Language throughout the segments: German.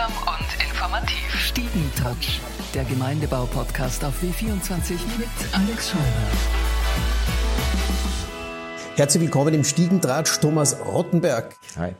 Unterhaltsam und informativ. Stiegentouch, der Gemeindebau-Podcast auf W24 mit Alex Scheuer. Herzlich willkommen im Stiegentratsch, Thomas Rottenberg. Hi.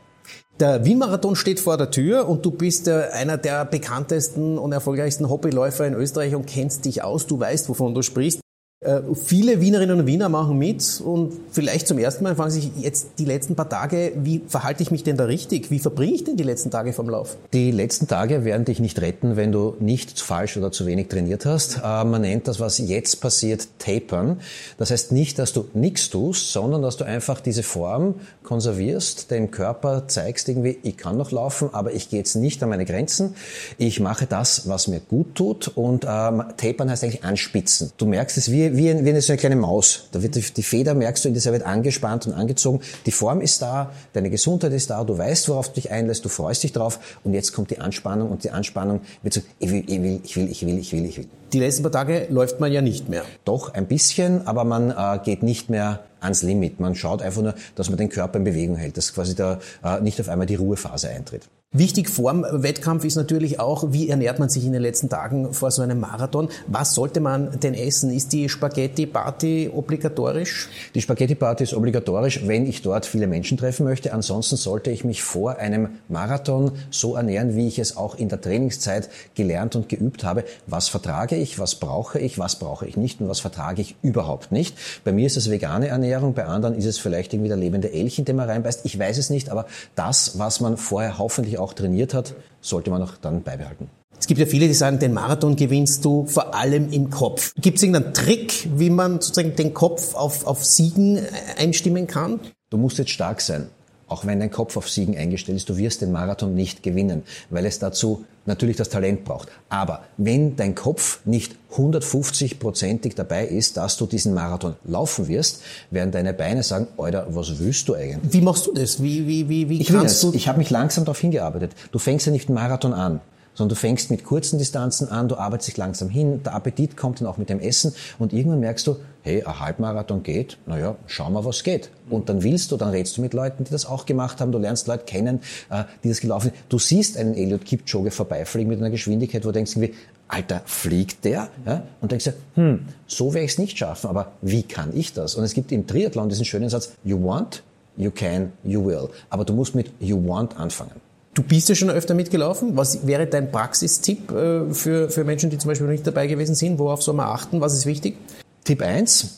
Der Wien-Marathon steht vor der Tür und du bist äh, einer der bekanntesten und erfolgreichsten Hobbyläufer in Österreich und kennst dich aus. Du weißt, wovon du sprichst. Äh, viele Wienerinnen und Wiener machen mit und vielleicht zum ersten Mal fragen sich jetzt die letzten paar Tage, wie verhalte ich mich denn da richtig? Wie verbringe ich denn die letzten Tage vom Lauf? Die letzten Tage werden dich nicht retten, wenn du nicht falsch oder zu wenig trainiert hast. Äh, man nennt das, was jetzt passiert, Tapern. Das heißt nicht, dass du nichts tust, sondern dass du einfach diese Form konservierst, dem Körper zeigst irgendwie, ich kann noch laufen, aber ich gehe jetzt nicht an meine Grenzen. Ich mache das, was mir gut tut und ähm, Tapern heißt eigentlich anspitzen. Du merkst es wie wie, wie eine, so eine kleine Maus. Da wird die, die Feder, merkst du, in dieser wird angespannt und angezogen. Die Form ist da, deine Gesundheit ist da, du weißt, worauf du dich einlässt, du freust dich drauf und jetzt kommt die Anspannung und die Anspannung wird so, ich will, ich will, ich will, ich will, ich will, ich will. Die letzten paar Tage läuft man ja nicht mehr. Doch, ein bisschen, aber man äh, geht nicht mehr ans Limit. Man schaut einfach nur, dass man den Körper in Bewegung hält, dass quasi da äh, nicht auf einmal die Ruhephase eintritt. Wichtig vorm Wettkampf ist natürlich auch, wie ernährt man sich in den letzten Tagen vor so einem Marathon? Was sollte man denn essen? Ist die Spaghetti Party obligatorisch? Die Spaghetti Party ist obligatorisch, wenn ich dort viele Menschen treffen möchte. Ansonsten sollte ich mich vor einem Marathon so ernähren, wie ich es auch in der Trainingszeit gelernt und geübt habe. Was vertrage ich? Was brauche ich? Was brauche ich nicht? Und was vertrage ich überhaupt nicht? Bei mir ist es vegane Ernährung, bei anderen ist es vielleicht irgendwie der lebende Elch, in den man reinbeißt. Ich weiß es nicht, aber das, was man vorher hoffentlich auch trainiert hat, sollte man auch dann beibehalten. Es gibt ja viele, die sagen, den Marathon gewinnst du vor allem im Kopf. Gibt es irgendeinen Trick, wie man sozusagen den Kopf auf, auf Siegen einstimmen kann? Du musst jetzt stark sein. Auch wenn dein Kopf auf Siegen eingestellt ist, du wirst den Marathon nicht gewinnen, weil es dazu natürlich das Talent braucht. Aber wenn dein Kopf nicht 150-prozentig dabei ist, dass du diesen Marathon laufen wirst, werden deine Beine sagen, Alter, was willst du eigentlich? Wie machst du das? Wie, wie, wie, wie ich kannst du? Ich habe mich langsam darauf hingearbeitet. Du fängst ja nicht einen Marathon an sondern du fängst mit kurzen Distanzen an, du arbeitest dich langsam hin, der Appetit kommt dann auch mit dem Essen und irgendwann merkst du, hey, ein Halbmarathon geht, naja, schau mal, was geht. Und dann willst du, dann redest du mit Leuten, die das auch gemacht haben, du lernst Leute kennen, äh, die das gelaufen sind. Du siehst einen Eliud Kipchoge vorbeifliegen mit einer Geschwindigkeit, wo du denkst irgendwie, Alter, fliegt der? Ja? Und denkst du, hm, so werde ich es nicht schaffen, aber wie kann ich das? Und es gibt im Triathlon diesen schönen Satz, you want, you can, you will. Aber du musst mit you want anfangen. Du bist ja schon öfter mitgelaufen. Was wäre dein Praxistipp äh, für, für Menschen, die zum Beispiel nicht dabei gewesen sind? Worauf soll man achten? Was ist wichtig? Tipp 1.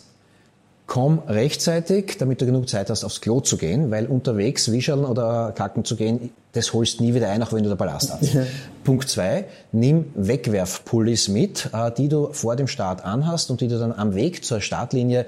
Komm rechtzeitig, damit du genug Zeit hast, aufs Klo zu gehen, weil unterwegs wischeln oder kacken zu gehen, das holst nie wieder ein, auch wenn du der Ballast hast. Punkt 2. Nimm Wegwerfpullis mit, äh, die du vor dem Start anhast und die du dann am Weg zur Startlinie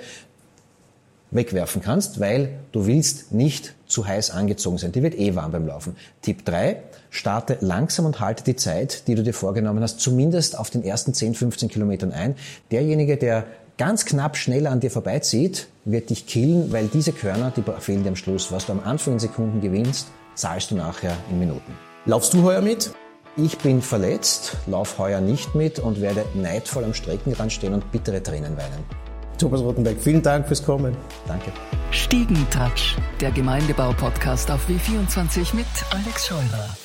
wegwerfen kannst, weil du willst nicht zu heiß angezogen sein. Die wird eh warm beim Laufen. Tipp 3, starte langsam und halte die Zeit, die du dir vorgenommen hast, zumindest auf den ersten 10, 15 Kilometern ein. Derjenige, der ganz knapp schneller an dir vorbeizieht, wird dich killen, weil diese Körner, die fehlen dir am Schluss. Was du am Anfang in Sekunden gewinnst, zahlst du nachher in Minuten. Laufst du heuer mit? Ich bin verletzt, lauf heuer nicht mit und werde neidvoll am Streckenrand stehen und bittere Tränen weinen. Thomas Rottenberg, vielen Dank fürs Kommen. Danke. Stiegentouch, der Gemeindebau-Podcast auf W24 mit Alex Scheurer.